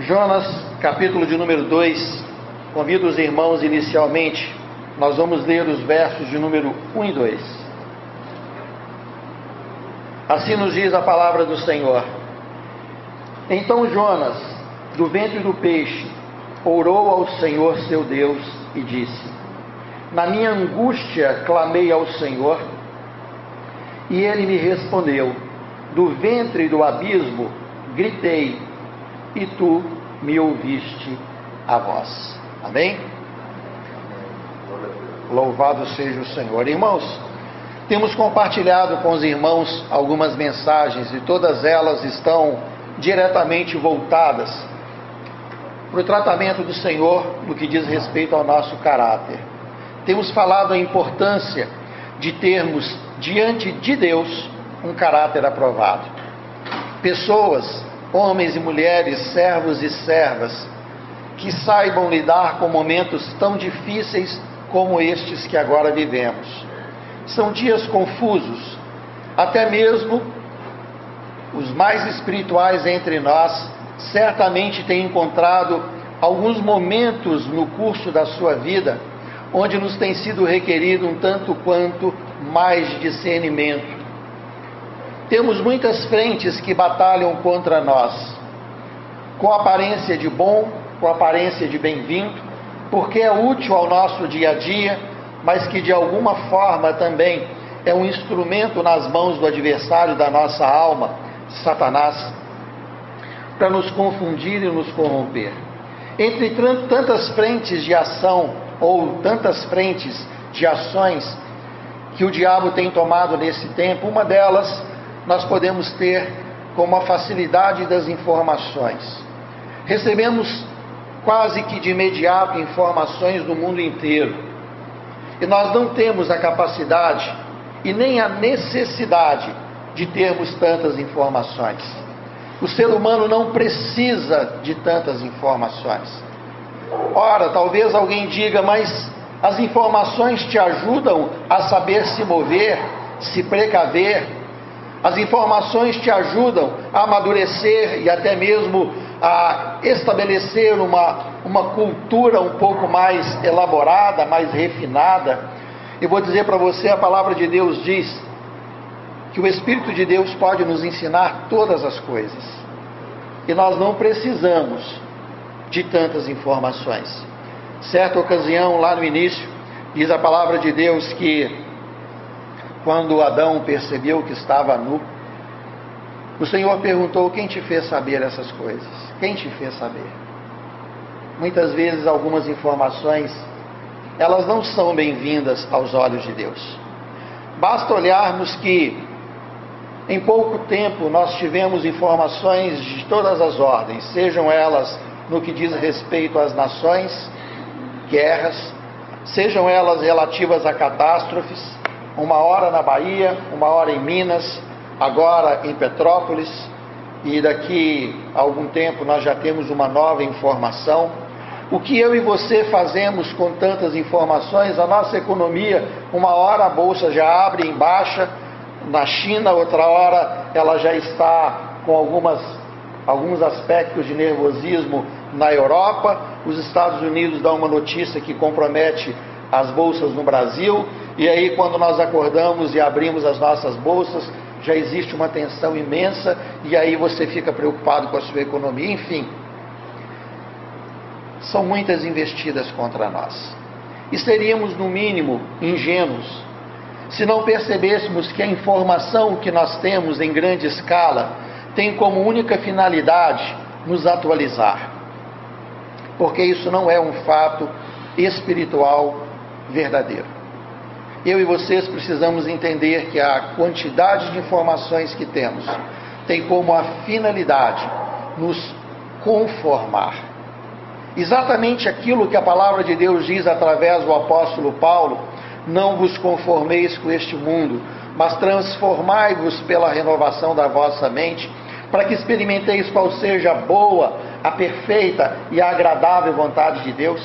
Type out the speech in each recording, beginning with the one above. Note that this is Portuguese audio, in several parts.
Jonas, capítulo de número 2. Convido os irmãos inicialmente. Nós vamos ler os versos de número 1 e 2. Assim nos diz a palavra do Senhor. Então Jonas, do ventre do peixe, orou ao Senhor seu Deus e disse: Na minha angústia clamei ao Senhor, e ele me respondeu: Do ventre do abismo gritei e tu me ouviste a voz. Amém? Louvado seja o Senhor. Irmãos, temos compartilhado com os irmãos algumas mensagens e todas elas estão diretamente voltadas para o tratamento do Senhor no que diz respeito ao nosso caráter. Temos falado a importância de termos diante de Deus um caráter aprovado. Pessoas homens e mulheres, servos e servas, que saibam lidar com momentos tão difíceis como estes que agora vivemos. São dias confusos, até mesmo os mais espirituais entre nós certamente têm encontrado alguns momentos no curso da sua vida onde nos tem sido requerido um tanto quanto mais discernimento temos muitas frentes que batalham contra nós, com aparência de bom, com aparência de bem-vindo, porque é útil ao nosso dia a dia, mas que de alguma forma também é um instrumento nas mãos do adversário da nossa alma, Satanás, para nos confundir e nos corromper. Entre tantas frentes de ação ou tantas frentes de ações que o diabo tem tomado nesse tempo, uma delas nós podemos ter como a facilidade das informações. Recebemos quase que de imediato informações do mundo inteiro. E nós não temos a capacidade e nem a necessidade de termos tantas informações. O ser humano não precisa de tantas informações. Ora, talvez alguém diga, mas as informações te ajudam a saber se mover, se precaver, as informações te ajudam a amadurecer e até mesmo a estabelecer uma, uma cultura um pouco mais elaborada, mais refinada. E vou dizer para você: a palavra de Deus diz que o Espírito de Deus pode nos ensinar todas as coisas. E nós não precisamos de tantas informações. Certa ocasião, lá no início, diz a palavra de Deus que quando Adão percebeu que estava nu, o Senhor perguntou: Quem te fez saber essas coisas? Quem te fez saber? Muitas vezes, algumas informações, elas não são bem-vindas aos olhos de Deus. Basta olharmos que, em pouco tempo, nós tivemos informações de todas as ordens, sejam elas no que diz respeito às nações, guerras, sejam elas relativas a catástrofes, uma hora na Bahia, uma hora em Minas, agora em Petrópolis, e daqui a algum tempo nós já temos uma nova informação. O que eu e você fazemos com tantas informações? A nossa economia, uma hora a bolsa já abre em baixa na China, outra hora ela já está com algumas, alguns aspectos de nervosismo na Europa. Os Estados Unidos dão uma notícia que compromete as bolsas no Brasil, e aí quando nós acordamos e abrimos as nossas bolsas, já existe uma tensão imensa, e aí você fica preocupado com a sua economia, enfim. São muitas investidas contra nós. E seríamos, no mínimo, ingênuos se não percebêssemos que a informação que nós temos em grande escala tem como única finalidade nos atualizar. Porque isso não é um fato espiritual verdadeiro. Eu e vocês precisamos entender que a quantidade de informações que temos tem como a finalidade nos conformar. Exatamente aquilo que a palavra de Deus diz através do apóstolo Paulo: não vos conformeis com este mundo, mas transformai-vos pela renovação da vossa mente, para que experimenteis qual seja a boa, a perfeita e a agradável vontade de Deus.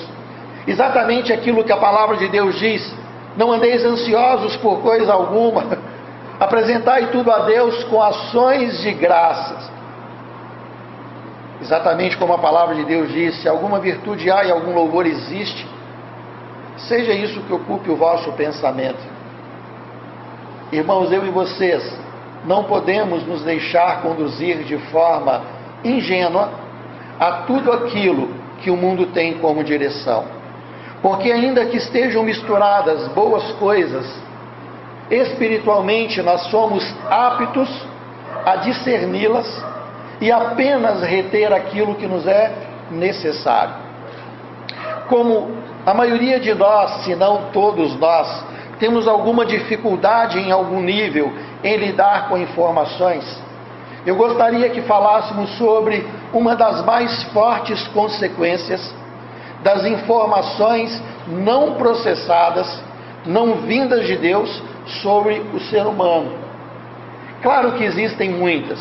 Exatamente aquilo que a palavra de Deus diz: não andeis ansiosos por coisa alguma, apresentai tudo a Deus com ações de graças. Exatamente como a palavra de Deus diz: se alguma virtude há e algum louvor existe, seja isso que ocupe o vosso pensamento. Irmãos, eu e vocês não podemos nos deixar conduzir de forma ingênua a tudo aquilo que o mundo tem como direção. Porque, ainda que estejam misturadas boas coisas, espiritualmente nós somos aptos a discerni-las e apenas reter aquilo que nos é necessário. Como a maioria de nós, se não todos nós, temos alguma dificuldade em algum nível em lidar com informações, eu gostaria que falássemos sobre uma das mais fortes consequências das informações não processadas, não vindas de Deus sobre o ser humano. Claro que existem muitas.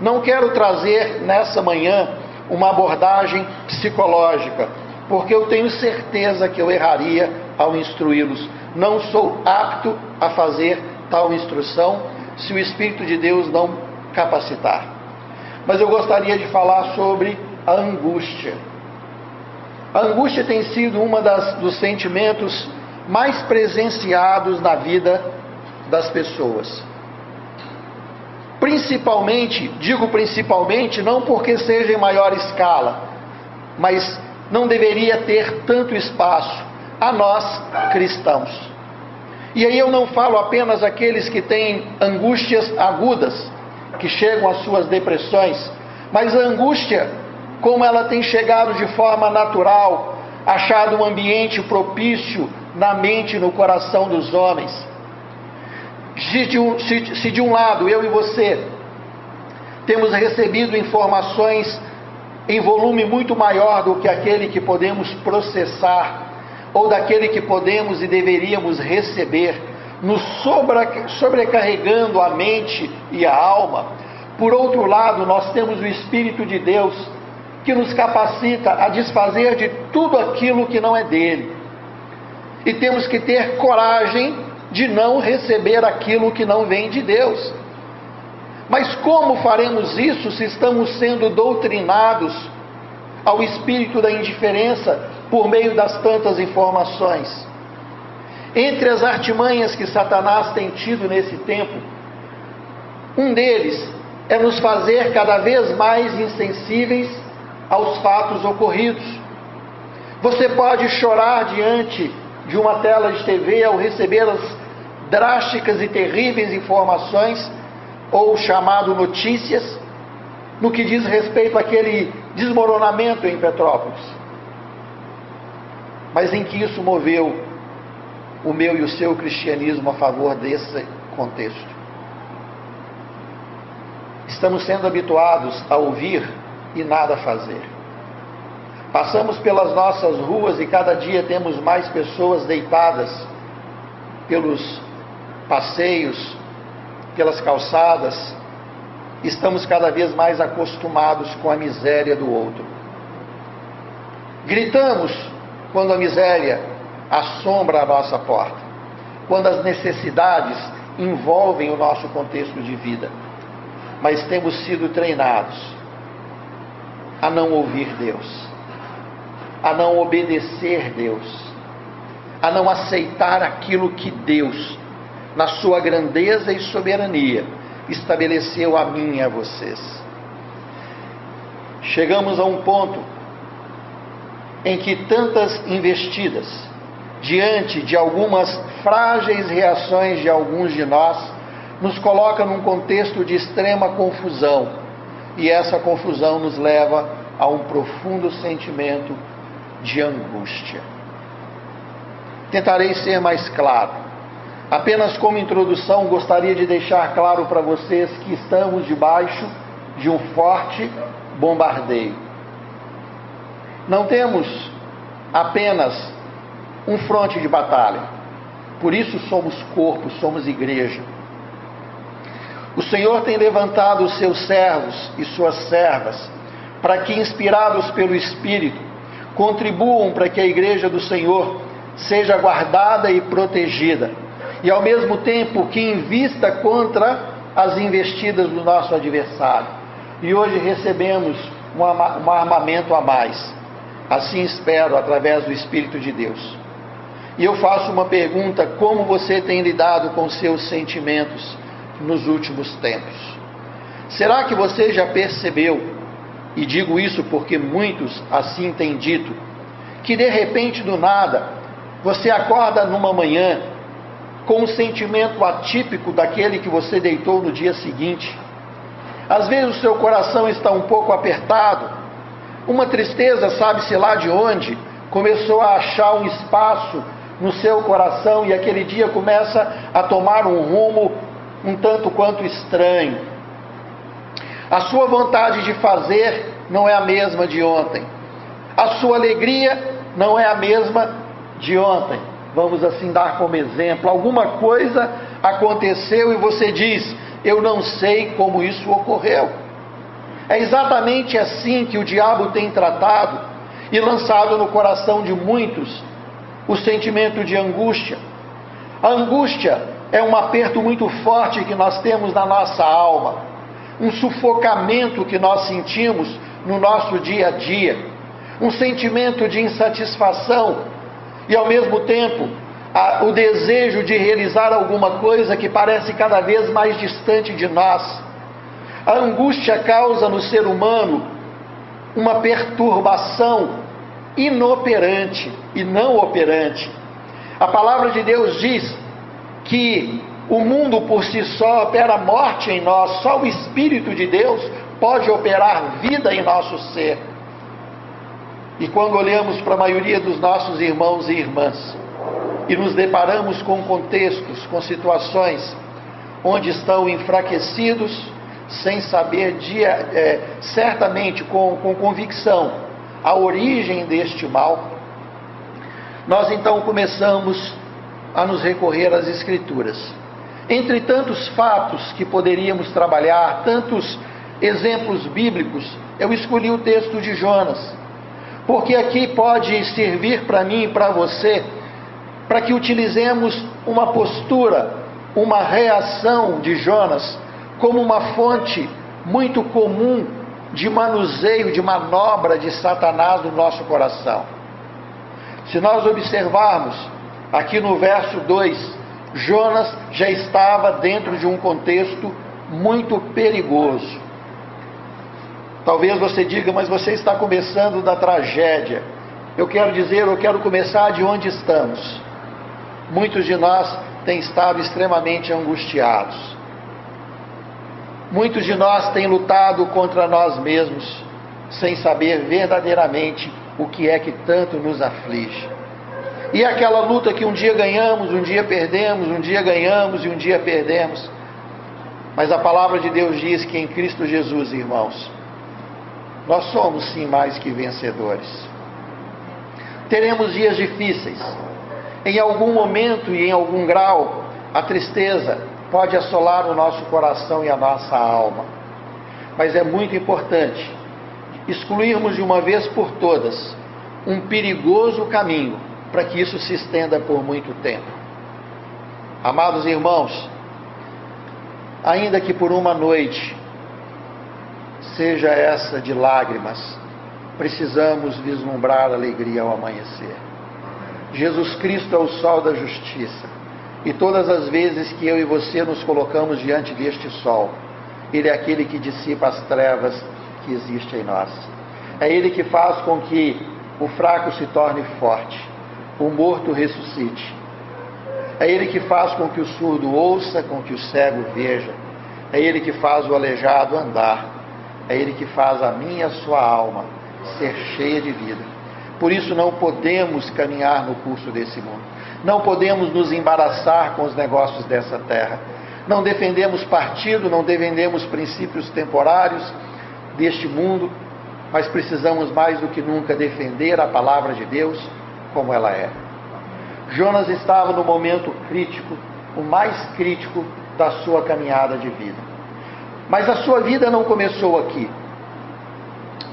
Não quero trazer nessa manhã uma abordagem psicológica, porque eu tenho certeza que eu erraria ao instruí-los. Não sou apto a fazer tal instrução se o Espírito de Deus não capacitar. Mas eu gostaria de falar sobre a angústia. A angústia tem sido uma das, dos sentimentos mais presenciados na vida das pessoas. Principalmente, digo principalmente, não porque seja em maior escala, mas não deveria ter tanto espaço a nós cristãos. E aí eu não falo apenas aqueles que têm angústias agudas, que chegam às suas depressões, mas a angústia, como ela tem chegado de forma natural, achado um ambiente propício na mente e no coração dos homens. Se de, um, se, se de um lado eu e você temos recebido informações em volume muito maior do que aquele que podemos processar, ou daquele que podemos e deveríamos receber, nos sobrecarregando a mente e a alma. Por outro lado, nós temos o Espírito de Deus que nos capacita a desfazer de tudo aquilo que não é dele. E temos que ter coragem de não receber aquilo que não vem de Deus. Mas como faremos isso se estamos sendo doutrinados ao espírito da indiferença por meio das tantas informações? Entre as artimanhas que Satanás tem tido nesse tempo, um deles é nos fazer cada vez mais insensíveis aos fatos ocorridos. Você pode chorar diante de uma tela de TV ao receber as drásticas e terríveis informações ou chamado notícias no que diz respeito àquele desmoronamento em Petrópolis. Mas em que isso moveu o meu e o seu cristianismo a favor desse contexto? Estamos sendo habituados a ouvir e nada fazer. Passamos pelas nossas ruas e cada dia temos mais pessoas deitadas pelos passeios, pelas calçadas. Estamos cada vez mais acostumados com a miséria do outro. Gritamos quando a miséria assombra a nossa porta, quando as necessidades envolvem o nosso contexto de vida. Mas temos sido treinados a não ouvir Deus a não obedecer Deus, a não aceitar aquilo que Deus, na sua grandeza e soberania, estabeleceu a mim e a vocês. Chegamos a um ponto em que tantas investidas, diante de algumas frágeis reações de alguns de nós, nos coloca num contexto de extrema confusão, e essa confusão nos leva a um profundo sentimento de angústia. Tentarei ser mais claro. Apenas como introdução, gostaria de deixar claro para vocês que estamos debaixo de um forte bombardeio. Não temos apenas um fronte de batalha. Por isso somos corpo, somos igreja. O Senhor tem levantado os seus servos e suas servas para que, inspirados pelo Espírito, contribuam para que a igreja do Senhor seja guardada e protegida, e ao mesmo tempo que invista contra as investidas do nosso adversário. E hoje recebemos um, armamento a mais. Assim espero, através do Espírito de Deus. E eu faço uma pergunta: como você tem lidado com seus sentimentos nos últimos tempos? Será que você já percebeu, e digo isso porque muitos assim têm dito, que de repente do nada você acorda numa manhã com um sentimento atípico daquele que você deitou no dia seguinte? Às vezes o seu coração está um pouco apertado, uma tristeza, sabe-se lá de onde, começou a achar um espaço no seu coração e aquele dia começa a tomar um rumo um tanto quanto estranho. A sua vontade de fazer não é a mesma de ontem. A sua alegria não é a mesma de ontem. Vamos assim dar como exemplo. Alguma coisa aconteceu e você diz: Eu não sei como isso ocorreu. É exatamente assim que o diabo tem tratado e lançado no coração de muitos o sentimento de angústia. A angústia é um aperto muito forte que nós temos na nossa alma, um sufocamento que nós sentimos no nosso dia a dia, um sentimento de insatisfação e, ao mesmo tempo, a, o desejo de realizar alguma coisa que parece cada vez mais distante de nós. A angústia causa no ser humano uma perturbação inoperante e não operante. A palavra de Deus diz que o mundo por si só opera morte em nós, só o Espírito de Deus pode operar vida em nosso ser. E quando olhamos para a maioria dos nossos irmãos e irmãs e nos deparamos com contextos, com situações onde estão enfraquecidos, sem saber dia, é, certamente com, com convicção a origem deste mal, nós então começamos a nos recorrer às Escrituras. Entre tantos fatos que poderíamos trabalhar, tantos exemplos bíblicos, eu escolhi o texto de Jonas, porque aqui pode servir para mim e para você, para que utilizemos uma postura, uma reação de Jonas, como uma fonte muito comum de manuseio, de manobra de Satanás no nosso coração. Se nós observarmos aqui no verso 2, Jonas já estava dentro de um contexto muito perigoso. Talvez você diga, mas você está começando da tragédia. Eu quero dizer, eu quero começar de onde estamos. Muitos de nós têm estado extremamente angustiados Muitos de nós têm lutado contra nós mesmos, sem saber verdadeiramente o que é que tanto nos aflige. E aquela luta que um dia ganhamos, um dia perdemos, um dia ganhamos e um dia perdemos. Mas a palavra de Deus diz que em Cristo Jesus, irmãos, nós somos sim mais que vencedores. Teremos dias difíceis. Em algum momento e em algum grau, a tristeza, pode assolar o nosso coração e a nossa alma. Mas é muito importante excluirmos de uma vez por todas um perigoso caminho para que isso se estenda por muito tempo. Amados irmãos, ainda que por uma noite seja essa de lágrimas, precisamos vislumbrar alegria ao amanhecer. Jesus Cristo é o sol da justiça. E todas as vezes que eu e você nos colocamos diante deste sol, Ele é aquele que dissipa as trevas que existem em nós. É Ele que faz com que o fraco se torne forte, o morto ressuscite. É Ele que faz com que o surdo ouça, com que o cego veja. É Ele que faz o aleijado andar. É Ele que faz a minha a sua alma ser cheia de vida. Por isso não podemos caminhar no curso desse mundo. Não podemos nos embaraçar com os negócios dessa terra. Não defendemos partido, não defendemos princípios temporários deste mundo, mas precisamos mais do que nunca defender a palavra de Deus como ela é. Jonas estava no momento crítico, o mais crítico da sua caminhada de vida. Mas a sua vida não começou aqui,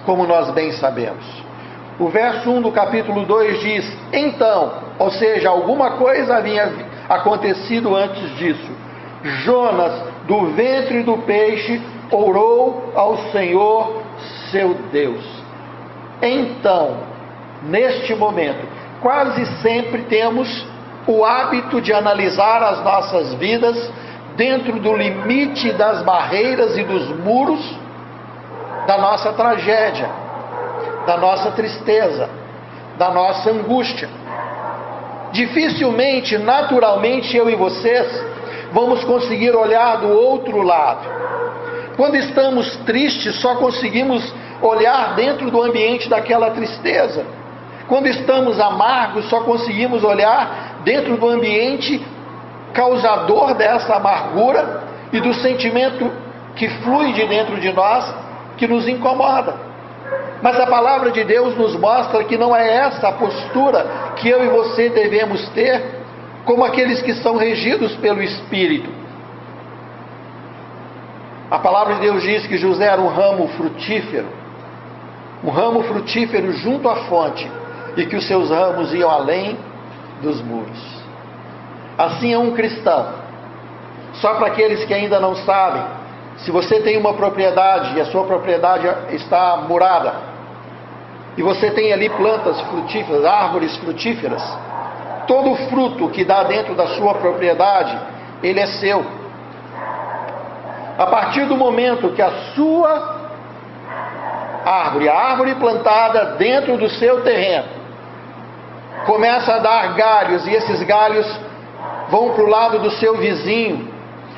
como nós bem sabemos. O verso 1 do capítulo 2 diz: Então, ou seja, alguma coisa havia acontecido antes disso. Jonas, do ventre do peixe, orou ao Senhor, seu Deus. Então, neste momento, quase sempre temos o hábito de analisar as nossas vidas dentro do limite das barreiras e dos muros da nossa tragédia, da nossa tristeza, da nossa angústia. Dificilmente, naturalmente, eu e vocês vamos conseguir olhar do outro lado. Quando estamos tristes, só conseguimos olhar dentro do ambiente daquela tristeza. Quando estamos amargos, só conseguimos olhar dentro do ambiente causador dessa amargura e do sentimento que flui de dentro de nós que nos incomoda. Mas a palavra de Deus nos mostra que não é essa a postura que eu e você devemos ter, como aqueles que são regidos pelo Espírito. A palavra de Deus diz que José era um ramo frutífero, um ramo frutífero junto à fonte, e que os seus ramos iam além dos muros. Assim é um cristão. Só para aqueles que ainda não sabem, se você tem uma propriedade e a sua propriedade está murada, e você tem ali plantas frutíferas, árvores frutíferas, todo fruto que dá dentro da sua propriedade, ele é seu. A partir do momento que a sua árvore, a árvore plantada dentro do seu terreno, começa a dar galhos e esses galhos vão para o lado do seu vizinho,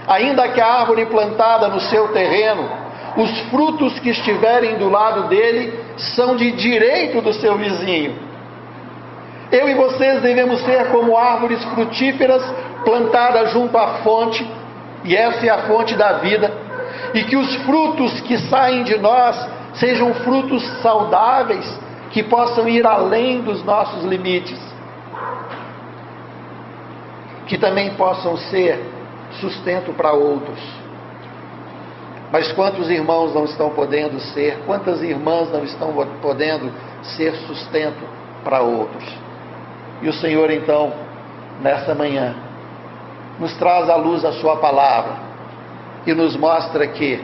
ainda que a árvore plantada no seu terreno, os frutos que estiverem do lado dele são de direito do seu vizinho. Eu e vocês devemos ser como árvores frutíferas plantadas junto à fonte, e essa é a fonte da vida, e que os frutos que saem de nós sejam frutos saudáveis, que possam ir além dos nossos limites que também possam ser sustento para outros. Mas quantos irmãos não estão podendo ser, quantas irmãs não estão podendo ser sustento para outros? E o Senhor, então, nessa manhã, nos traz à luz a Sua palavra e nos mostra que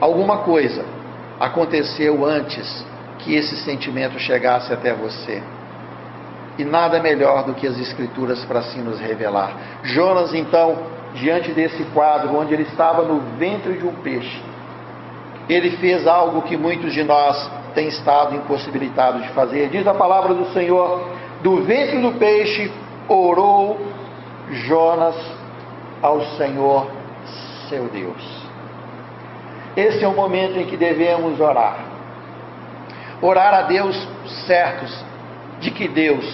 alguma coisa aconteceu antes que esse sentimento chegasse até você. E nada melhor do que as Escrituras para assim nos revelar. Jonas, então, diante desse quadro, onde ele estava no ventre de um peixe, ele fez algo que muitos de nós têm estado impossibilitados de fazer. Diz a palavra do Senhor: do ventre do peixe orou Jonas ao Senhor seu Deus. Esse é o momento em que devemos orar. Orar a Deus certos de que Deus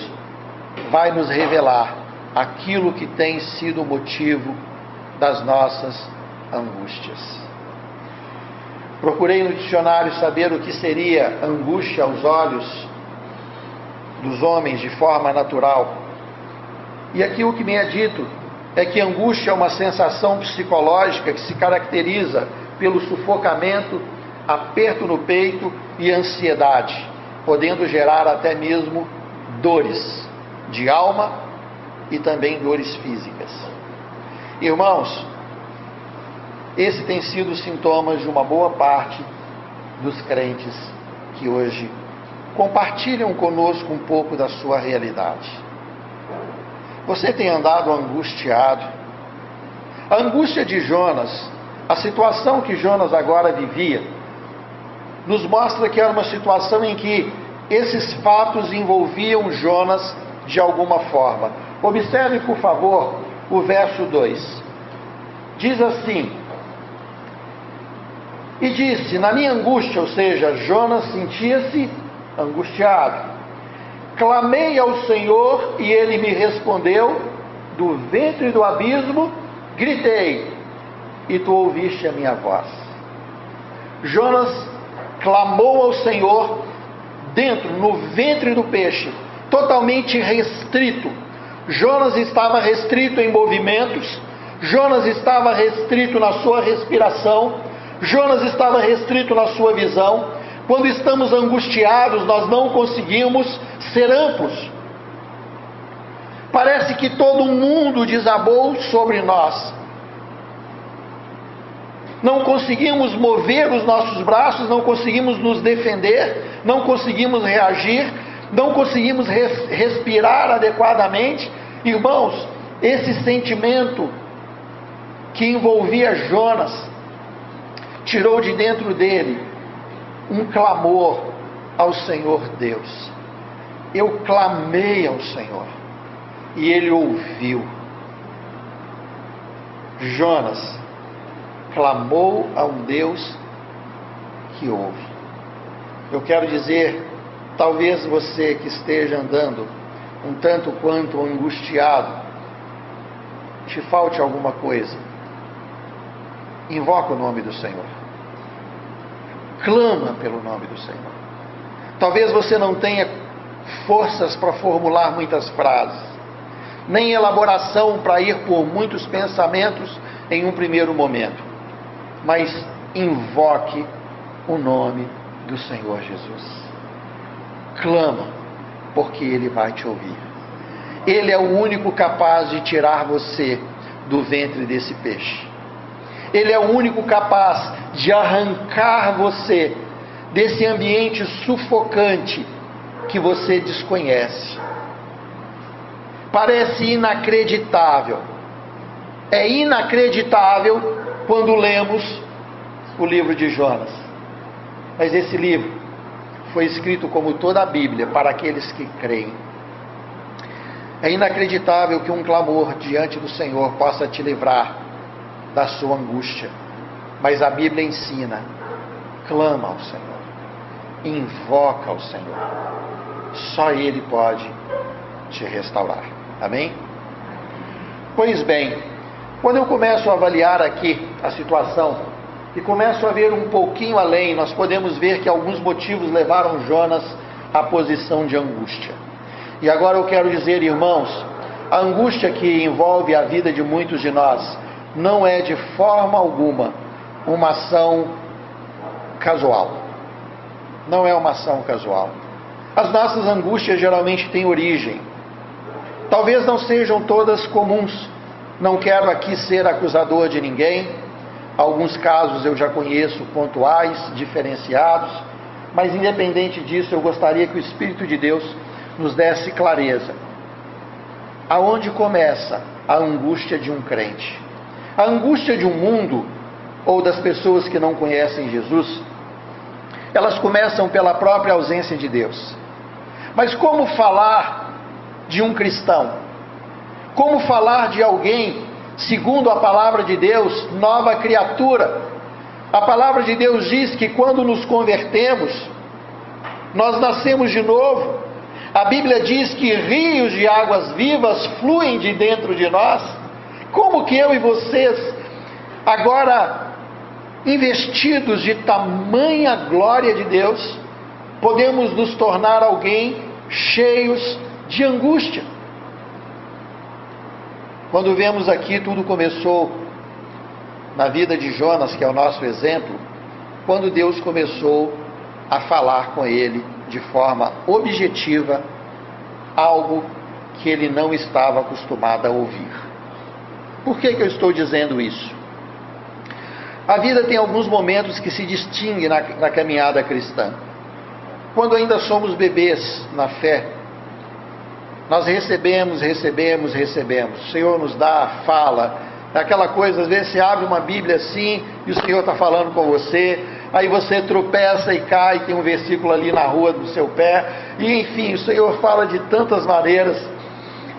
vai nos revelar aquilo que tem sido o motivo das nossas angústias. Procurei no dicionário saber o que seria angústia aos olhos dos homens de forma natural. E aqui o que me é dito é que angústia é uma sensação psicológica que se caracteriza pelo sufocamento, aperto no peito e ansiedade, podendo gerar até mesmo dores de alma e também dores físicas. Irmãos, esse tem sido o sintomas de uma boa parte dos crentes que hoje compartilham conosco um pouco da sua realidade. Você tem andado angustiado. A angústia de Jonas, a situação que Jonas agora vivia, nos mostra que era uma situação em que esses fatos envolviam Jonas de alguma forma. Observe, por favor, o verso 2. Diz assim: E disse: Na minha angústia, ou seja, Jonas sentia-se angustiado. Clamei ao Senhor e ele me respondeu, do ventre do abismo, gritei, e tu ouviste a minha voz. Jonas clamou ao Senhor dentro, no ventre do peixe, totalmente restrito. Jonas estava restrito em movimentos, Jonas estava restrito na sua respiração, Jonas estava restrito na sua visão. Quando estamos angustiados, nós não conseguimos ser amplos. Parece que todo mundo desabou sobre nós. Não conseguimos mover os nossos braços, não conseguimos nos defender, não conseguimos reagir, não conseguimos res respirar adequadamente. Irmãos, esse sentimento que envolvia Jonas tirou de dentro dele um clamor ao Senhor Deus. Eu clamei ao Senhor e ele ouviu. Jonas clamou a um Deus que ouve. Eu quero dizer, talvez você que esteja andando um tanto quanto angustiado, te falte alguma coisa. Invoca o nome do Senhor. Clama pelo nome do Senhor. Talvez você não tenha forças para formular muitas frases, nem elaboração para ir por muitos pensamentos em um primeiro momento, mas invoque o nome do Senhor Jesus. Clama, porque Ele vai te ouvir. Ele é o único capaz de tirar você do ventre desse peixe. Ele é o único capaz de arrancar você desse ambiente sufocante que você desconhece. Parece inacreditável. É inacreditável quando lemos o livro de Jonas. Mas esse livro foi escrito como toda a Bíblia para aqueles que creem. É inacreditável que um clamor diante do Senhor possa te livrar da sua angústia. Mas a Bíblia ensina: clama ao Senhor, invoca ao Senhor. Só Ele pode te restaurar. Amém? Pois bem, quando eu começo a avaliar aqui a situação e começo a ver um pouquinho além, nós podemos ver que alguns motivos levaram Jonas à posição de angústia. E agora eu quero dizer, irmãos, a angústia que envolve a vida de muitos de nós não é de forma alguma uma ação casual. Não é uma ação casual. As nossas angústias geralmente têm origem. Talvez não sejam todas comuns. Não quero aqui ser acusador de ninguém. Alguns casos eu já conheço pontuais, diferenciados, mas independente disso, eu gostaria que o Espírito de Deus nos desse clareza. Aonde começa a angústia de um crente? A angústia de um mundo ou das pessoas que não conhecem Jesus, elas começam pela própria ausência de Deus. Mas como falar de um cristão? Como falar de alguém, segundo a palavra de Deus, nova criatura? A palavra de Deus diz que quando nos convertemos, nós nascemos de novo. A Bíblia diz que rios de águas vivas fluem de dentro de nós. Como que eu e vocês, agora investidos de tamanha glória de Deus, podemos nos tornar alguém cheios de angústia. Quando vemos aqui, tudo começou na vida de Jonas, que é o nosso exemplo, quando Deus começou a falar com ele de forma objetiva algo que ele não estava acostumado a ouvir. Por que, que eu estou dizendo isso? A vida tem alguns momentos que se distinguem na, na caminhada cristã. Quando ainda somos bebês na fé, nós recebemos, recebemos, recebemos. O Senhor nos dá, fala. É aquela coisa, às vezes você abre uma Bíblia assim e o Senhor está falando com você, aí você tropeça e cai, tem um versículo ali na rua do seu pé, e enfim, o Senhor fala de tantas maneiras,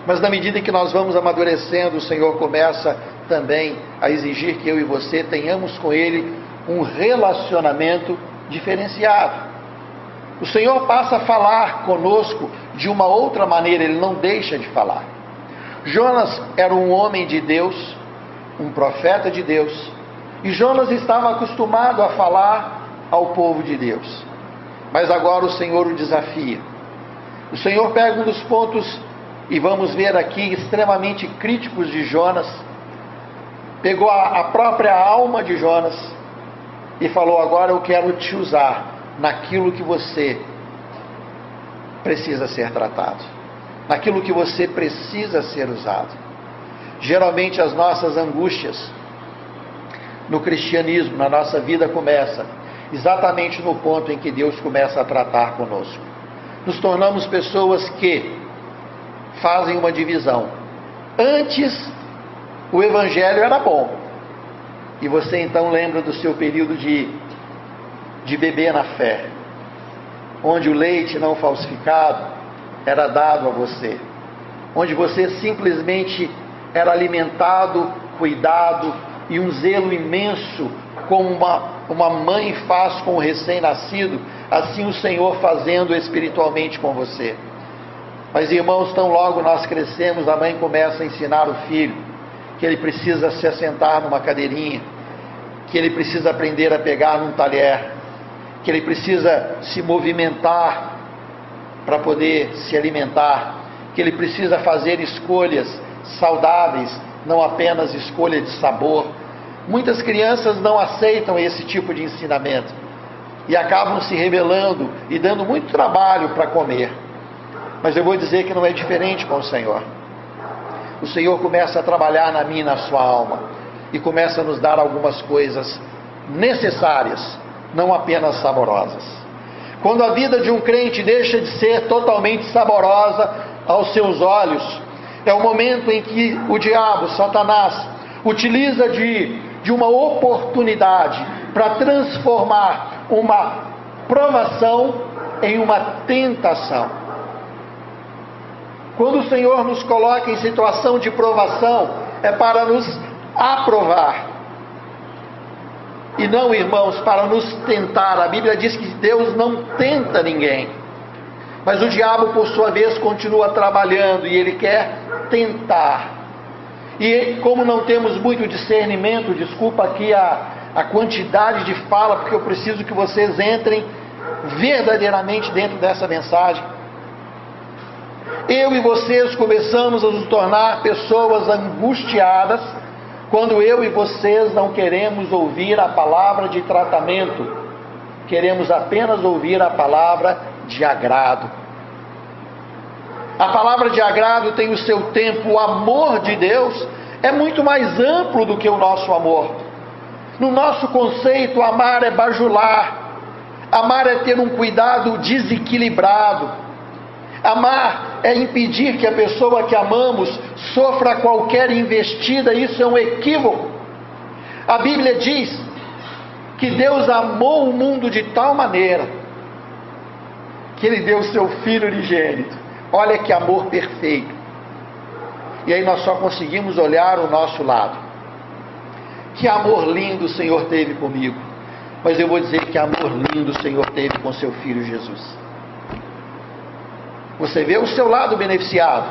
mas na medida que nós vamos amadurecendo, o Senhor começa também a exigir que eu e você tenhamos com Ele um relacionamento diferenciado. O Senhor passa a falar conosco de uma outra maneira, ele não deixa de falar. Jonas era um homem de Deus, um profeta de Deus, e Jonas estava acostumado a falar ao povo de Deus. Mas agora o Senhor o desafia. O Senhor pega um dos pontos, e vamos ver aqui, extremamente críticos de Jonas, pegou a, própria alma de Jonas e falou: Agora eu quero te usar naquilo que você precisa ser tratado, naquilo que você precisa ser usado. Geralmente as nossas angústias no cristianismo, na nossa vida, começa exatamente no ponto em que Deus começa a tratar conosco. Nos tornamos pessoas que fazem uma divisão. Antes, o Evangelho era bom. E você então lembra do seu período de, de beber na fé, onde o leite não falsificado era dado a você, onde você simplesmente era alimentado, cuidado e um zelo imenso, como uma, uma mãe faz com o recém-nascido, assim o Senhor fazendo espiritualmente com você. Mas irmãos, tão logo nós crescemos, a mãe começa a ensinar o filho que ele precisa se assentar numa cadeirinha, que ele precisa aprender a pegar num talher, que ele precisa se movimentar para poder se alimentar, que ele precisa fazer escolhas saudáveis, não apenas escolha de sabor. Muitas crianças não aceitam esse tipo de ensinamento e acabam se rebelando e dando muito trabalho para comer. Mas eu vou dizer que não é diferente com o Senhor. O Senhor começa a trabalhar na minha e na sua alma e começa a nos dar algumas coisas necessárias, não apenas saborosas. Quando a vida de um crente deixa de ser totalmente saborosa aos seus olhos, é o momento em que o diabo, Satanás, utiliza de, de uma oportunidade para transformar uma provação em uma tentação. Quando o Senhor nos coloca em situação de provação, é para nos aprovar. E não, irmãos, para nos tentar. A Bíblia diz que Deus não tenta ninguém. Mas o diabo, por sua vez, continua trabalhando e ele quer tentar. E como não temos muito discernimento, desculpa aqui a, a quantidade de fala, porque eu preciso que vocês entrem verdadeiramente dentro dessa mensagem eu e vocês começamos a nos tornar pessoas angustiadas quando eu e vocês não queremos ouvir a palavra de tratamento, queremos apenas ouvir a palavra de agrado. A palavra de agrado tem o seu tempo, o amor de Deus é muito mais amplo do que o nosso amor. No nosso conceito, amar é bajular, amar é ter um cuidado desequilibrado. Amar é impedir que a pessoa que amamos sofra qualquer investida, isso é um equívoco. A Bíblia diz que Deus amou o mundo de tal maneira que Ele deu o seu Filho unigênito. Olha que amor perfeito. E aí nós só conseguimos olhar o nosso lado. Que amor lindo o Senhor teve comigo. Mas eu vou dizer que amor lindo o Senhor teve com seu Filho Jesus. Você vê o seu lado beneficiado,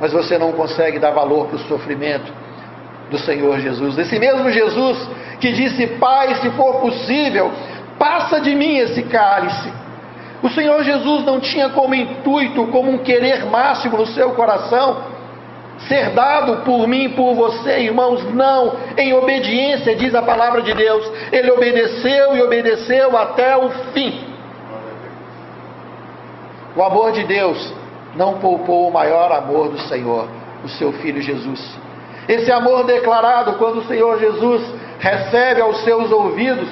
mas você não consegue dar valor para o sofrimento do Senhor Jesus. Esse mesmo Jesus que disse: Pai, se for possível, passa de mim esse cálice. O Senhor Jesus não tinha como intuito, como um querer máximo no seu coração, ser dado por mim, por você, irmãos, não, em obediência, diz a palavra de Deus. Ele obedeceu e obedeceu até o fim. O amor de Deus não poupou o maior amor do Senhor, o seu Filho Jesus. Esse amor declarado quando o Senhor Jesus recebe aos seus ouvidos,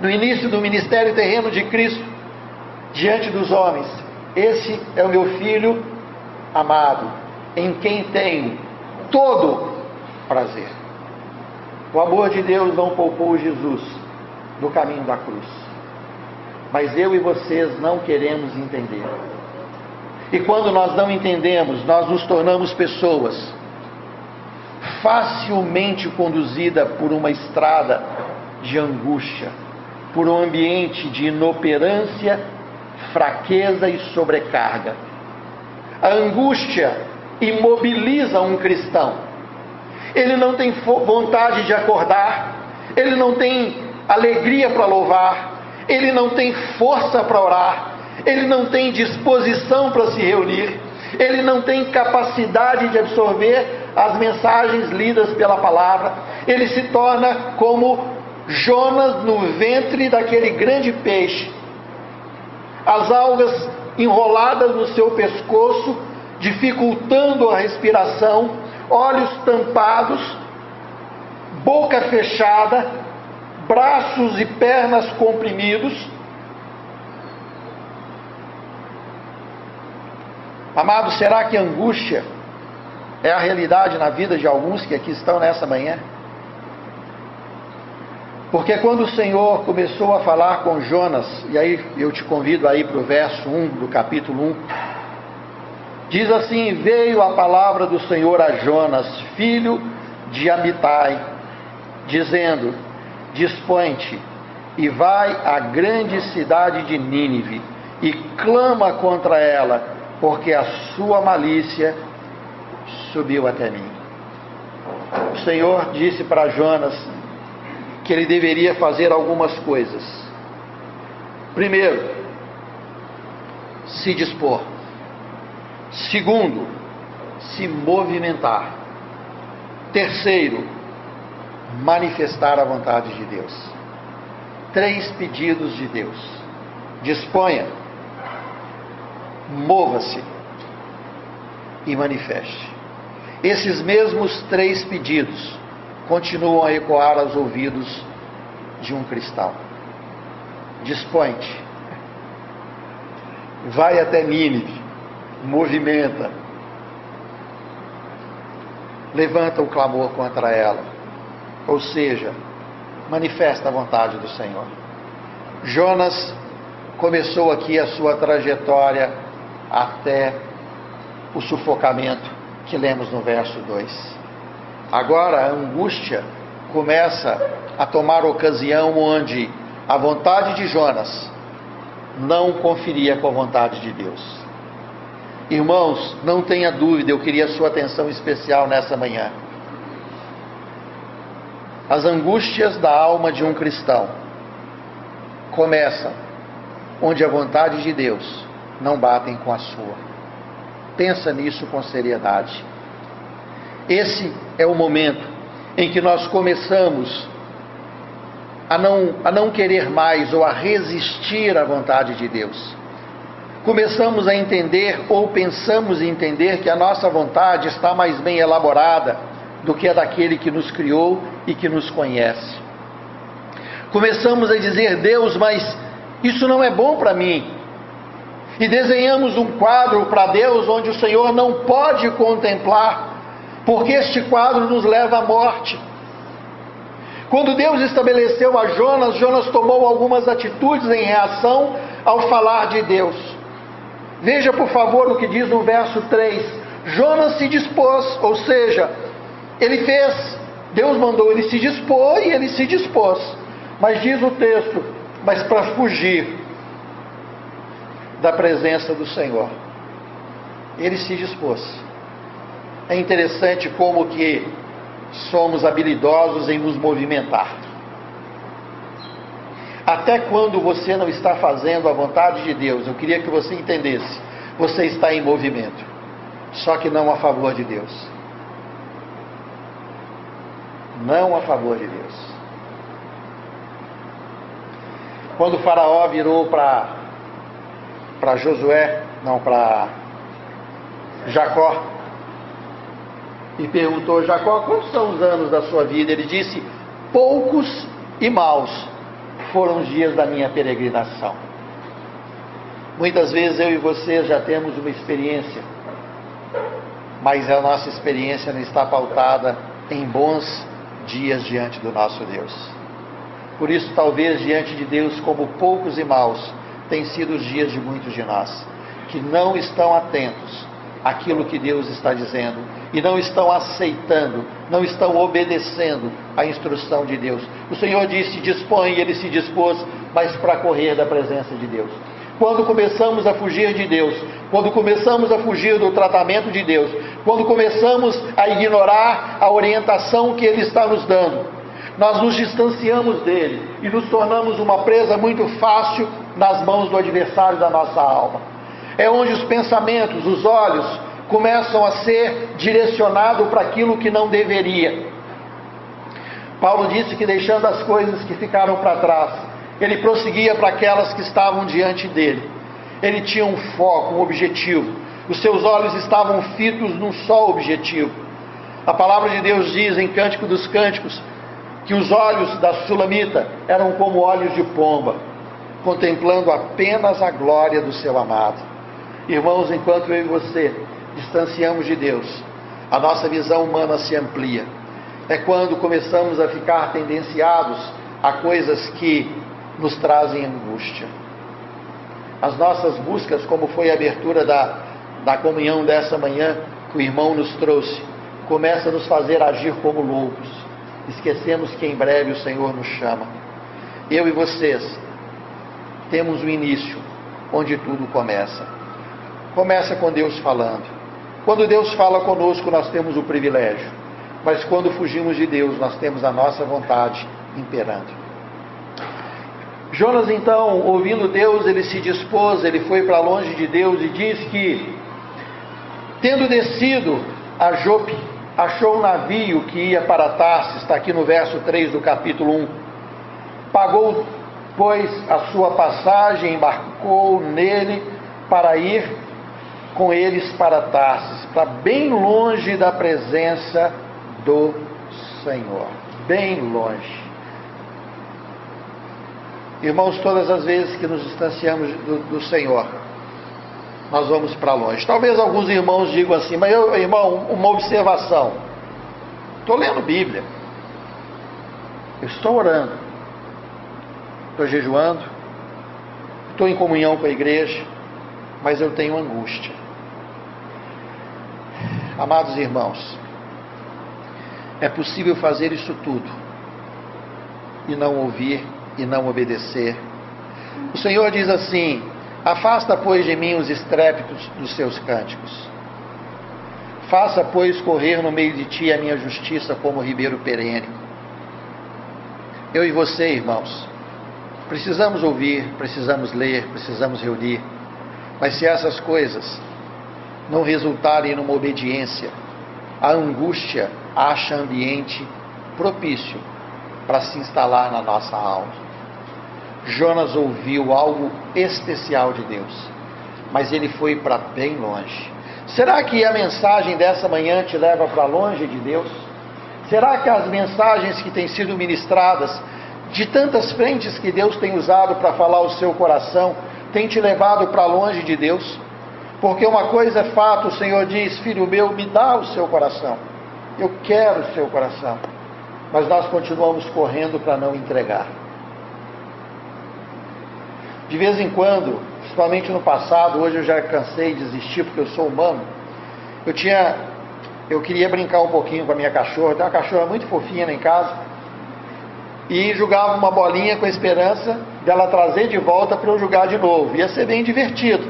no início do ministério terreno de Cristo, diante dos homens: Esse é o meu filho amado, em quem tenho todo prazer. O amor de Deus não poupou Jesus no caminho da cruz mas eu e vocês não queremos entender. E quando nós não entendemos, nós nos tornamos pessoas facilmente conduzida por uma estrada de angústia, por um ambiente de inoperância, fraqueza e sobrecarga. A angústia imobiliza um cristão. Ele não tem vontade de acordar, ele não tem alegria para louvar, ele não tem força para orar, ele não tem disposição para se reunir, ele não tem capacidade de absorver as mensagens lidas pela palavra, ele se torna como Jonas no ventre daquele grande peixe. As algas enroladas no seu pescoço, dificultando a respiração, olhos tampados, boca fechada, braços e pernas comprimidos. Amado, será que angústia é a realidade na vida de alguns que aqui estão nessa manhã? Porque quando o Senhor começou a falar com Jonas, e aí eu te convido aí para o verso 1 do capítulo 1, diz assim: Veio a palavra do Senhor a Jonas, filho de Amitai, dizendo: Dispõe-te e vai à grande cidade de Nínive e clama contra ela, porque a sua malícia subiu até mim. O Senhor disse para Jonas: que ele deveria fazer algumas coisas. Primeiro, se dispor. Segundo, se movimentar. Terceiro, manifestar a vontade de Deus. Três pedidos de Deus: disponha, mova-se e manifeste. Esses mesmos três pedidos continuam a ecoar aos ouvidos de um cristão. Dispõe-te. Vai até Nínive. Movimenta. Levanta o clamor contra ela. Ou seja, manifesta a vontade do Senhor. Jonas começou aqui a sua trajetória até o sufocamento que lemos no verso 2. Agora a angústia começa a tomar ocasião onde a vontade de Jonas não conferia com a vontade de Deus. Irmãos, não tenha dúvida, eu queria a sua atenção especial nessa manhã. As angústias da alma de um cristão começam onde a vontade de Deus não batem com a sua. Pensa nisso com seriedade. Esse é o momento em que nós começamos a não, a não querer mais ou a resistir à vontade de Deus. Começamos a entender ou pensamos entender que a nossa vontade está mais bem elaborada do que a daquele que nos criou e que nos conhece. Começamos a dizer, Deus, mas isso não é bom para mim. E desenhamos um quadro para Deus onde o Senhor não pode contemplar porque este quadro nos leva à morte. Quando Deus estabeleceu a Jonas, Jonas tomou algumas atitudes em reação ao falar de Deus. Veja, por favor, o que diz no verso 3. Jonas se dispôs, ou seja, ele fez, Deus mandou ele se dispor e ele se dispôs. Mas diz o texto, mas para fugir da presença do Senhor. Ele se dispôs. É interessante como que somos habilidosos em nos movimentar. Até quando você não está fazendo a vontade de Deus, eu queria que você entendesse, você está em movimento, só que não a favor de Deus. Não a favor de Deus. Quando o Faraó virou para Josué, não para Jacó, e perguntou Jacó: quantos são os anos da sua vida? Ele disse: poucos e maus foram os dias da minha peregrinação. Muitas vezes eu e você já temos uma experiência, mas a nossa experiência não está pautada em bons dias diante do nosso Deus. Por isso, talvez diante de Deus, como poucos e maus, têm sido os dias de muitos de nós, que não estão atentos àquilo que Deus está dizendo e não estão aceitando, não estão obedecendo à instrução de Deus. O Senhor disse: dispõe, e ele se dispôs, mas para correr da presença de Deus. Quando começamos a fugir de Deus, quando começamos a fugir do tratamento de Deus, quando começamos a ignorar a orientação que Ele está nos dando, nós nos distanciamos dele e nos tornamos uma presa muito fácil nas mãos do adversário da nossa alma. É onde os pensamentos, os olhos, começam a ser direcionados para aquilo que não deveria. Paulo disse que deixando as coisas que ficaram para trás, ele prosseguia para aquelas que estavam diante dele. Ele tinha um foco, um objetivo. Os seus olhos estavam fitos num só objetivo. A palavra de Deus diz em Cântico dos Cânticos que os olhos da sulamita eram como olhos de pomba, contemplando apenas a glória do seu amado. Irmãos, enquanto eu e você distanciamos de Deus, a nossa visão humana se amplia. É quando começamos a ficar tendenciados a coisas que nos trazem angústia. As nossas buscas, como foi a abertura da, da comunhão dessa manhã, que o irmão nos trouxe, começa a nos fazer agir como loucos. Esquecemos que em breve o Senhor nos chama. Eu e vocês temos o início onde tudo começa. Começa com Deus falando. Quando Deus fala conosco, nós temos o privilégio. Mas quando fugimos de Deus, nós temos a nossa vontade imperando. Jonas, então, ouvindo Deus, ele se dispôs, ele foi para longe de Deus e diz que, tendo descido a Jope, achou um navio que ia para Tarsis, está aqui no verso 3 do capítulo 1. Pagou, pois, a sua passagem, embarcou nele para ir com eles para Tarsis, para bem longe da presença do Senhor. Bem longe. Irmãos, todas as vezes que nos distanciamos do, do Senhor, nós vamos para longe. Talvez alguns irmãos digam assim, mas eu, irmão, uma observação. Estou lendo Bíblia. Estou orando. Estou jejuando. Estou em comunhão com a igreja. Mas eu tenho angústia. Amados irmãos, é possível fazer isso tudo e não ouvir e não obedecer. O Senhor diz assim: Afasta, pois, de mim os estrépitos dos seus cânticos. Faça, pois, correr no meio de ti a minha justiça como ribeiro perene. Eu e você, irmãos, precisamos ouvir, precisamos ler, precisamos reunir, mas se essas coisas não resultarem numa obediência, a angústia acha ambiente propício para se instalar na nossa alma. Jonas ouviu algo especial de Deus, mas ele foi para bem longe. Será que a mensagem dessa manhã te leva para longe de Deus? Será que as mensagens que têm sido ministradas, de tantas frentes que Deus tem usado para falar o seu coração, têm te levado para longe de Deus? Porque uma coisa é fato, o Senhor diz: Filho meu, me dá o seu coração. Eu quero o seu coração. Mas nós continuamos correndo para não entregar. De vez em quando, principalmente no passado, hoje eu já cansei de desistir porque eu sou humano. Eu tinha, eu queria brincar um pouquinho com a minha cachorra, tem uma cachorra muito fofinha lá em casa, e jogava uma bolinha com a esperança dela trazer de volta para eu jogar de novo. Ia ser bem divertido,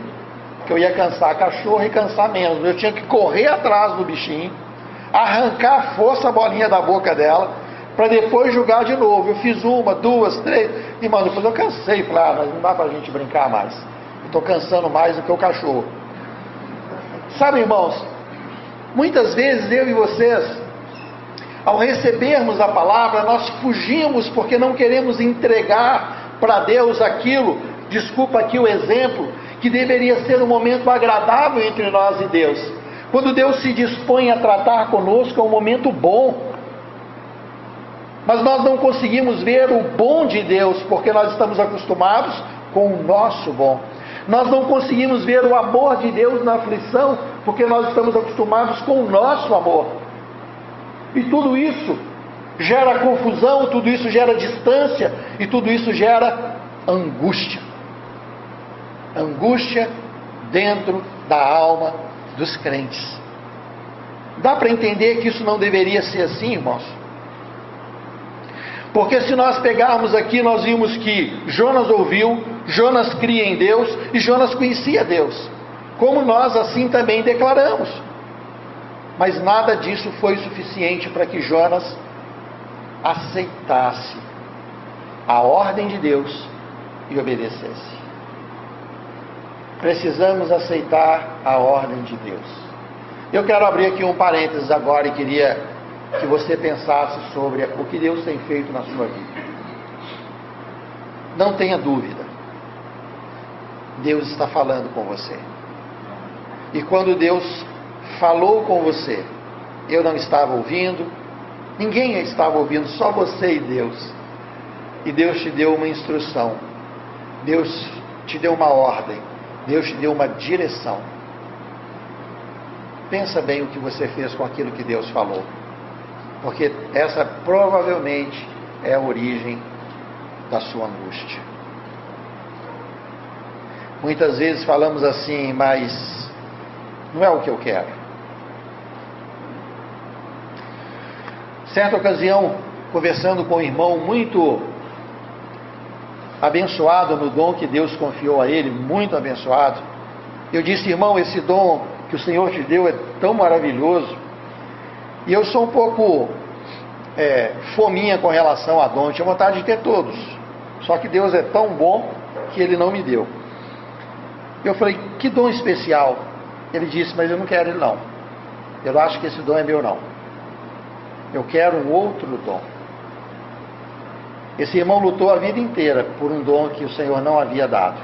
porque eu ia cansar a cachorra e cansar menos. Eu tinha que correr atrás do bichinho, arrancar a força a bolinha da boca dela para depois jogar de novo. Eu fiz uma, duas, três, e mano, depois eu cansei, falei, ah, mas não dá para a gente brincar mais. Estou cansando mais do que o cachorro. Sabe, irmãos, muitas vezes eu e vocês, ao recebermos a palavra, nós fugimos porque não queremos entregar para Deus aquilo, desculpa aqui o exemplo, que deveria ser um momento agradável entre nós e Deus. Quando Deus se dispõe a tratar conosco, é um momento bom mas nós não conseguimos ver o bom de Deus, porque nós estamos acostumados com o nosso bom. Nós não conseguimos ver o amor de Deus na aflição, porque nós estamos acostumados com o nosso amor. E tudo isso gera confusão, tudo isso gera distância e tudo isso gera angústia. Angústia dentro da alma dos crentes. Dá para entender que isso não deveria ser assim, irmãos? Porque se nós pegarmos aqui, nós vimos que Jonas ouviu, Jonas cria em Deus e Jonas conhecia Deus. Como nós assim também declaramos. Mas nada disso foi suficiente para que Jonas aceitasse a ordem de Deus e obedecesse. Precisamos aceitar a ordem de Deus. Eu quero abrir aqui um parênteses agora e queria que você pensasse sobre o que Deus tem feito na sua vida. Não tenha dúvida. Deus está falando com você. E quando Deus falou com você, eu não estava ouvindo, Ninguém estava ouvindo, só você e Deus. E Deus te deu uma instrução. Deus te deu uma ordem. Deus te deu uma direção. Pensa bem o que você fez com aquilo que Deus falou. Porque essa provavelmente é a origem da sua angústia. Muitas vezes falamos assim, mas não é o que eu quero. Certa ocasião, conversando com um irmão muito abençoado no dom que Deus confiou a ele, muito abençoado, eu disse, irmão, esse dom que o Senhor te deu é tão maravilhoso. E eu sou um pouco é, fominha com relação a dom, tinha vontade de ter todos. Só que Deus é tão bom que Ele não me deu. Eu falei, que dom especial? Ele disse, mas eu não quero ele não. Eu acho que esse dom é meu não. Eu quero um outro dom. Esse irmão lutou a vida inteira por um dom que o Senhor não havia dado.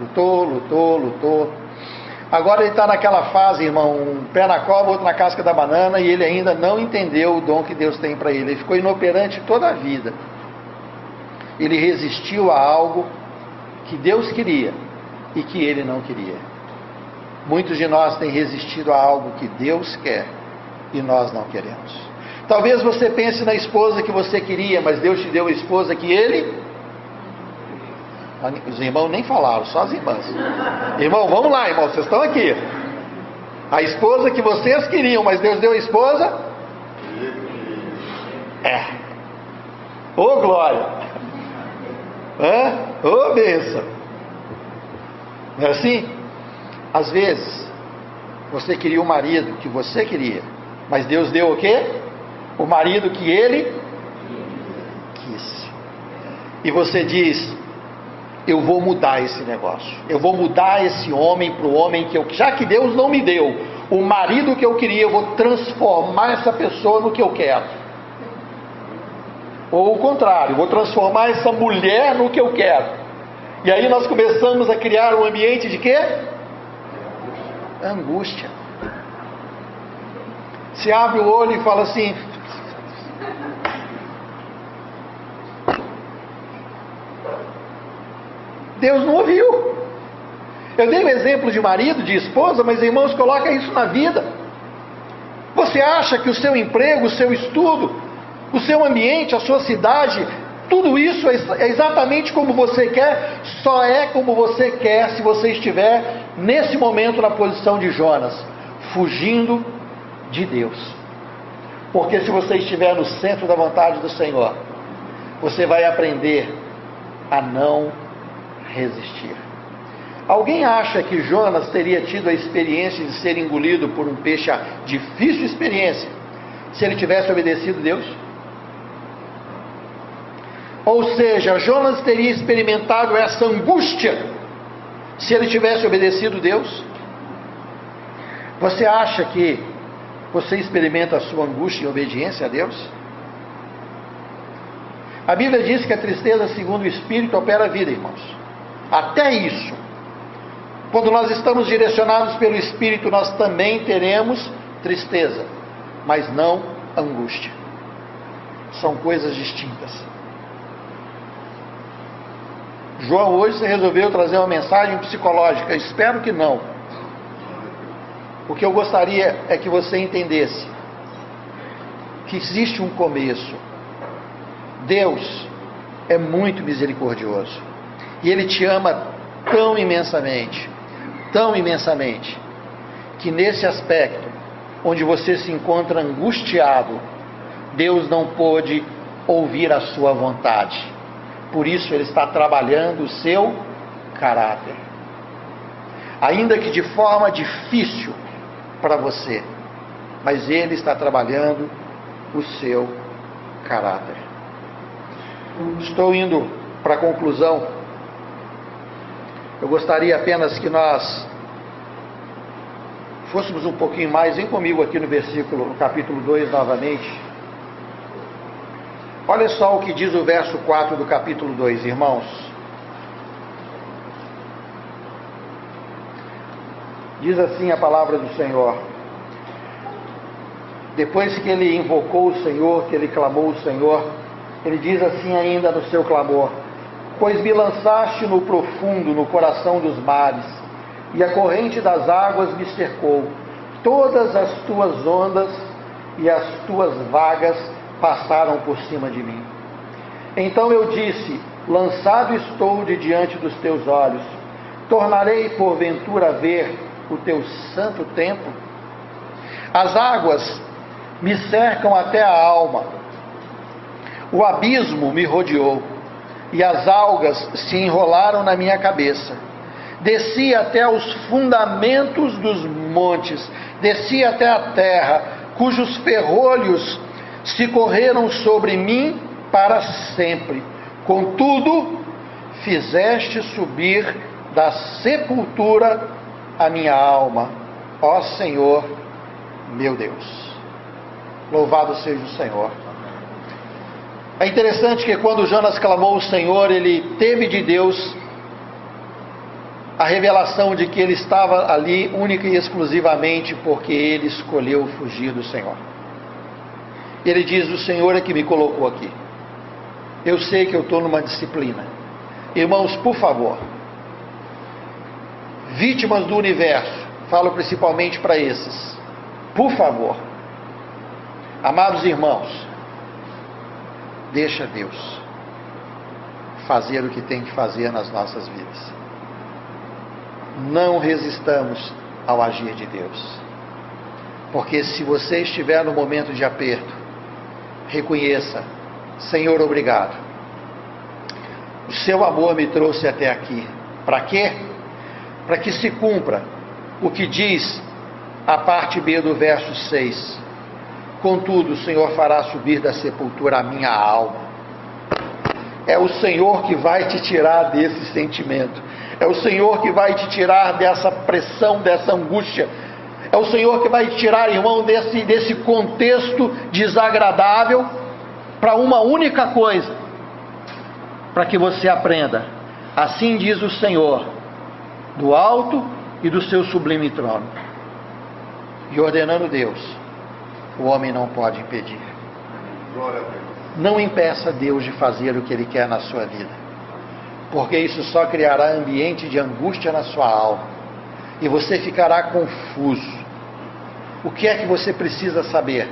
Lutou, lutou, lutou. Agora ele está naquela fase, irmão, um pé na cova, outro na casca da banana, e ele ainda não entendeu o dom que Deus tem para ele. Ele ficou inoperante toda a vida. Ele resistiu a algo que Deus queria e que ele não queria. Muitos de nós têm resistido a algo que Deus quer e nós não queremos. Talvez você pense na esposa que você queria, mas Deus te deu a esposa que ele. Os irmãos nem falaram, só as irmãs. Irmão, vamos lá, irmão, vocês estão aqui. A esposa que vocês queriam, mas Deus deu a esposa. É. Ô oh, glória! Hã? Ô oh, bênção! Não é assim? Às vezes, você queria o marido que você queria, mas Deus deu o quê? O marido que ele quis. E você diz: Eu vou mudar esse negócio. Eu vou mudar esse homem para o homem que eu. Já que Deus não me deu o marido que eu queria, eu vou transformar essa pessoa no que eu quero. Ou o contrário, vou transformar essa mulher no que eu quero. E aí nós começamos a criar um ambiente de quê? Angústia. Se abre o olho e fala assim: Deus não ouviu. Eu dei um exemplo de marido, de esposa, mas irmãos, coloca isso na vida. Você acha que o seu emprego, o seu estudo, o seu ambiente, a sua cidade tudo isso é, é exatamente como você quer, só é como você quer se você estiver nesse momento na posição de Jonas, fugindo de Deus. Porque se você estiver no centro da vontade do Senhor, você vai aprender a não resistir. Alguém acha que Jonas teria tido a experiência de ser engolido por um peixe, a difícil experiência, se ele tivesse obedecido Deus? Ou seja, Jonas teria experimentado essa angústia se ele tivesse obedecido Deus? Você acha que você experimenta a sua angústia em obediência a Deus? A Bíblia diz que a tristeza, segundo o Espírito, opera a vida, irmãos. Até isso. Quando nós estamos direcionados pelo Espírito, nós também teremos tristeza, mas não angústia. São coisas distintas. João hoje resolveu trazer uma mensagem psicológica. Espero que não. O que eu gostaria é que você entendesse que existe um começo. Deus é muito misericordioso. E Ele te ama tão imensamente, tão imensamente, que nesse aspecto, onde você se encontra angustiado, Deus não pôde ouvir a sua vontade. Por isso ele está trabalhando o seu caráter. Ainda que de forma difícil para você, mas ele está trabalhando o seu caráter. Estou indo para a conclusão. Eu gostaria apenas que nós fôssemos um pouquinho mais, vem comigo aqui no versículo, no capítulo 2 novamente. Olha só o que diz o verso 4 do capítulo 2, irmãos. Diz assim a palavra do Senhor: depois que ele invocou o Senhor, que ele clamou o Senhor, ele diz assim ainda no seu clamor: Pois me lançaste no profundo, no coração dos mares, e a corrente das águas me cercou. Todas as tuas ondas e as tuas vagas passaram por cima de mim. Então eu disse: Lançado estou de diante dos teus olhos, tornarei porventura a ver o teu santo templo? As águas me cercam até a alma, o abismo me rodeou, e as algas se enrolaram na minha cabeça. Desci até os fundamentos dos montes, desci até a terra, cujos ferrolhos se correram sobre mim para sempre. Contudo, fizeste subir da sepultura a minha alma, ó Senhor, meu Deus. Louvado seja o Senhor. É interessante que quando Jonas clamou o Senhor, ele teve de Deus a revelação de que ele estava ali única e exclusivamente porque ele escolheu fugir do Senhor. Ele diz: O Senhor é que me colocou aqui. Eu sei que eu estou numa disciplina. Irmãos, por favor, vítimas do universo, falo principalmente para esses, por favor, amados irmãos, deixa Deus fazer o que tem que fazer nas nossas vidas. Não resistamos ao agir de Deus. Porque se você estiver no momento de aperto, reconheça Senhor, obrigado. O seu amor me trouxe até aqui. Para quê? Para que se cumpra o que diz a parte B do verso 6. Contudo, o Senhor fará subir da sepultura a minha alma. É o Senhor que vai te tirar desse sentimento. É o Senhor que vai te tirar dessa pressão, dessa angústia. É o Senhor que vai te tirar, irmão, desse, desse contexto desagradável para uma única coisa: para que você aprenda. Assim diz o Senhor, do alto e do seu sublime trono. E ordenando Deus, o homem não pode impedir. Não impeça Deus de fazer o que Ele quer na sua vida, porque isso só criará ambiente de angústia na sua alma e você ficará confuso. O que é que você precisa saber?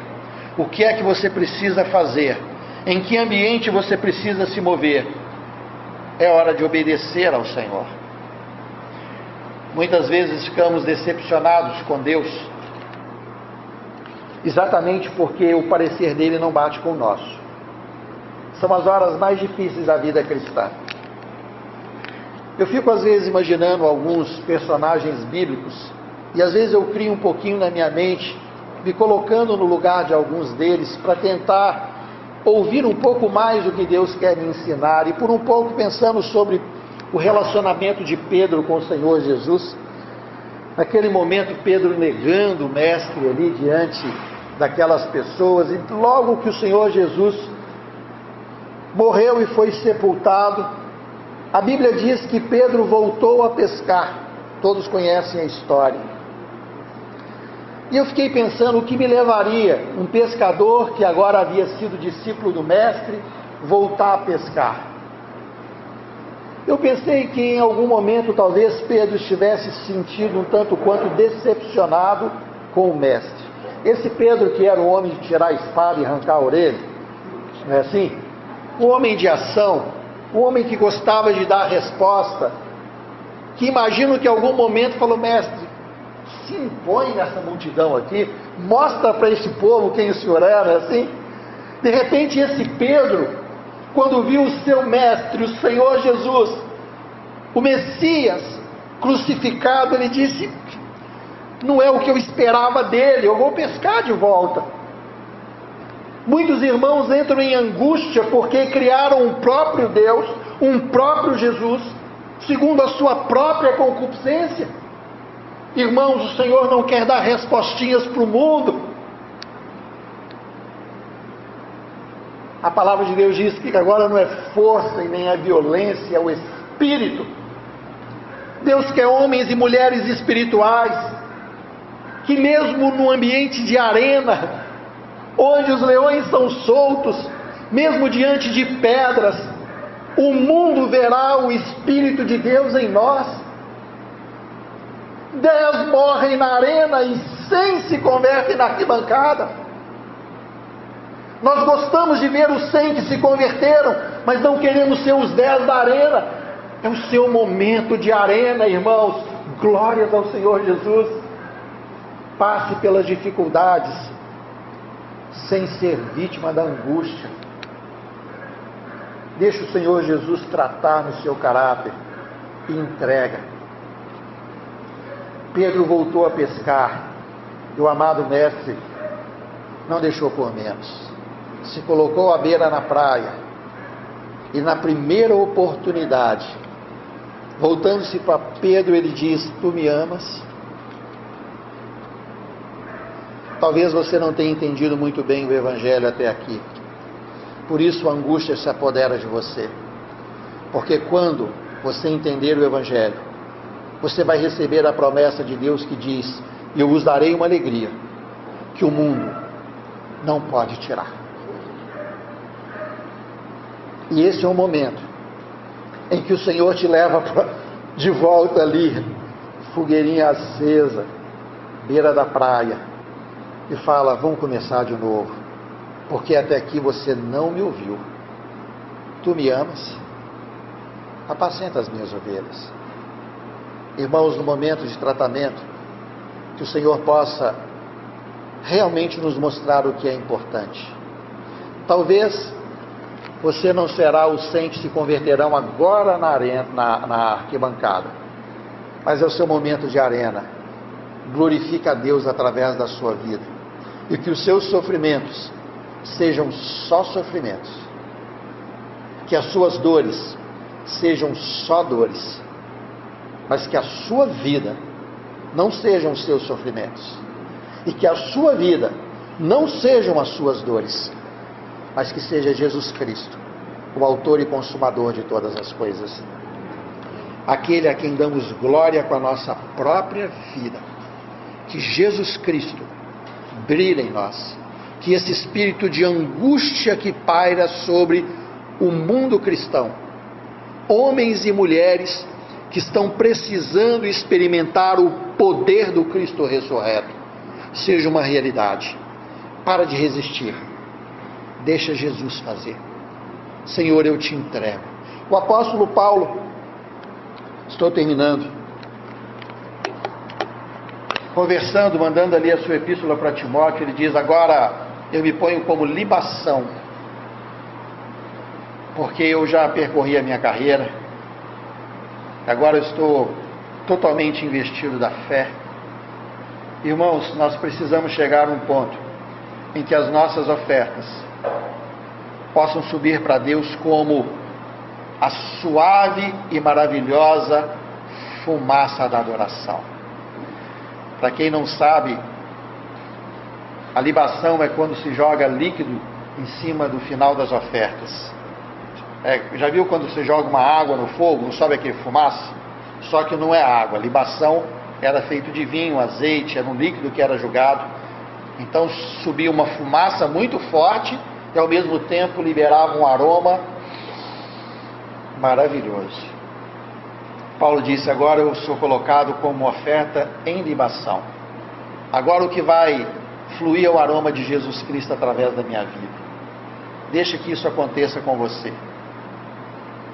O que é que você precisa fazer? Em que ambiente você precisa se mover? É hora de obedecer ao Senhor. Muitas vezes ficamos decepcionados com Deus, exatamente porque o parecer dele não bate com o nosso. São as horas mais difíceis da vida cristã. Eu fico às vezes imaginando alguns personagens bíblicos e às vezes eu crio um pouquinho na minha mente, me colocando no lugar de alguns deles para tentar ouvir um pouco mais o que Deus quer me ensinar e por um pouco pensando sobre o relacionamento de Pedro com o Senhor Jesus. Naquele momento, Pedro negando o Mestre ali diante daquelas pessoas, e logo que o Senhor Jesus morreu e foi sepultado, a Bíblia diz que Pedro voltou a pescar. Todos conhecem a história. E eu fiquei pensando o que me levaria um pescador que agora havia sido discípulo do mestre voltar a pescar. Eu pensei que em algum momento talvez Pedro estivesse sentindo um tanto quanto decepcionado com o mestre. Esse Pedro que era o homem de tirar a espada e arrancar a orelha, não é assim? O homem de ação, o homem que gostava de dar resposta, que imagino que em algum momento falou, mestre, se impõe nessa multidão aqui, mostra para esse povo quem o Senhor é, não é assim? De repente, esse Pedro, quando viu o seu mestre, o Senhor Jesus, o Messias, crucificado, ele disse: Não é o que eu esperava dele, eu vou pescar de volta. Muitos irmãos entram em angústia porque criaram um próprio Deus, um próprio Jesus, segundo a sua própria concupiscência. Irmãos, o Senhor não quer dar respostinhas para o mundo. A palavra de Deus diz que agora não é força e nem é violência, é o Espírito. Deus quer homens e mulheres espirituais que, mesmo no ambiente de arena, onde os leões são soltos, mesmo diante de pedras, o mundo verá o Espírito de Deus em nós. Dez morrem na arena e cem se convertem na arquibancada. Nós gostamos de ver os cem que se converteram, mas não queremos ser os dez da arena. É o seu momento de arena, irmãos. Glórias ao Senhor Jesus. Passe pelas dificuldades sem ser vítima da angústia. Deixa o Senhor Jesus tratar no seu caráter e entrega. Pedro voltou a pescar e o amado mestre não deixou por menos. Se colocou à beira na praia e na primeira oportunidade, voltando-se para Pedro, ele diz: Tu me amas? Talvez você não tenha entendido muito bem o Evangelho até aqui. Por isso a angústia se apodera de você. Porque quando você entender o Evangelho, você vai receber a promessa de Deus que diz: Eu vos darei uma alegria que o mundo não pode tirar. E esse é o momento em que o Senhor te leva de volta ali, fogueirinha acesa, beira da praia e fala: Vamos começar de novo, porque até aqui você não me ouviu. Tu me amas? Apacenta as minhas ovelhas. Irmãos, no momento de tratamento, que o Senhor possa realmente nos mostrar o que é importante. Talvez você não será os 100 que se converterão agora na, arena, na, na arquibancada, mas é o seu momento de arena. Glorifica a Deus através da sua vida e que os seus sofrimentos sejam só sofrimentos, que as suas dores sejam só dores, mas que a sua vida não sejam os seus sofrimentos, e que a sua vida não sejam as suas dores, mas que seja Jesus Cristo, o autor e consumador de todas as coisas, aquele a quem damos glória com a nossa própria vida, que Jesus Cristo brilha em nós. Que esse espírito de angústia que paira sobre o mundo cristão, homens e mulheres que estão precisando experimentar o poder do Cristo ressurreto, seja uma realidade. Para de resistir. Deixa Jesus fazer. Senhor, eu te entrego. O apóstolo Paulo, estou terminando conversando, mandando ali a sua epístola para Timóteo, ele diz: Agora eu me ponho como libação, porque eu já percorri a minha carreira, agora eu estou totalmente investido da fé. Irmãos, nós precisamos chegar a um ponto em que as nossas ofertas possam subir para Deus como a suave e maravilhosa fumaça da adoração. Para quem não sabe, a libação é quando se joga líquido em cima do final das ofertas. É, já viu quando você joga uma água no fogo, não sobe aquele fumaça? Só que não é água. A libação era feito de vinho, azeite, era um líquido que era jogado. Então subia uma fumaça muito forte e ao mesmo tempo liberava um aroma maravilhoso. Paulo disse: Agora eu sou colocado como oferta em libação. Agora o que vai fluir é o aroma de Jesus Cristo através da minha vida. Deixe que isso aconteça com você.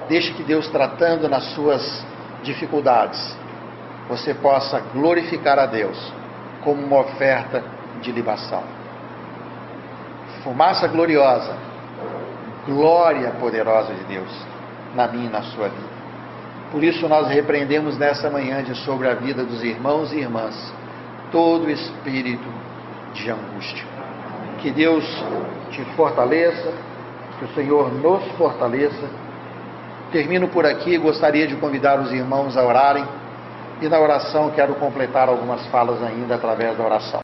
Deixe que Deus, tratando nas suas dificuldades, você possa glorificar a Deus como uma oferta de libação. Fumaça gloriosa, glória poderosa de Deus na minha e na sua vida. Por isso nós repreendemos nessa manhã de sobre a vida dos irmãos e irmãs todo espírito de angústia. Que Deus te fortaleça, que o Senhor nos fortaleça. Termino por aqui, gostaria de convidar os irmãos a orarem e na oração quero completar algumas falas ainda através da oração.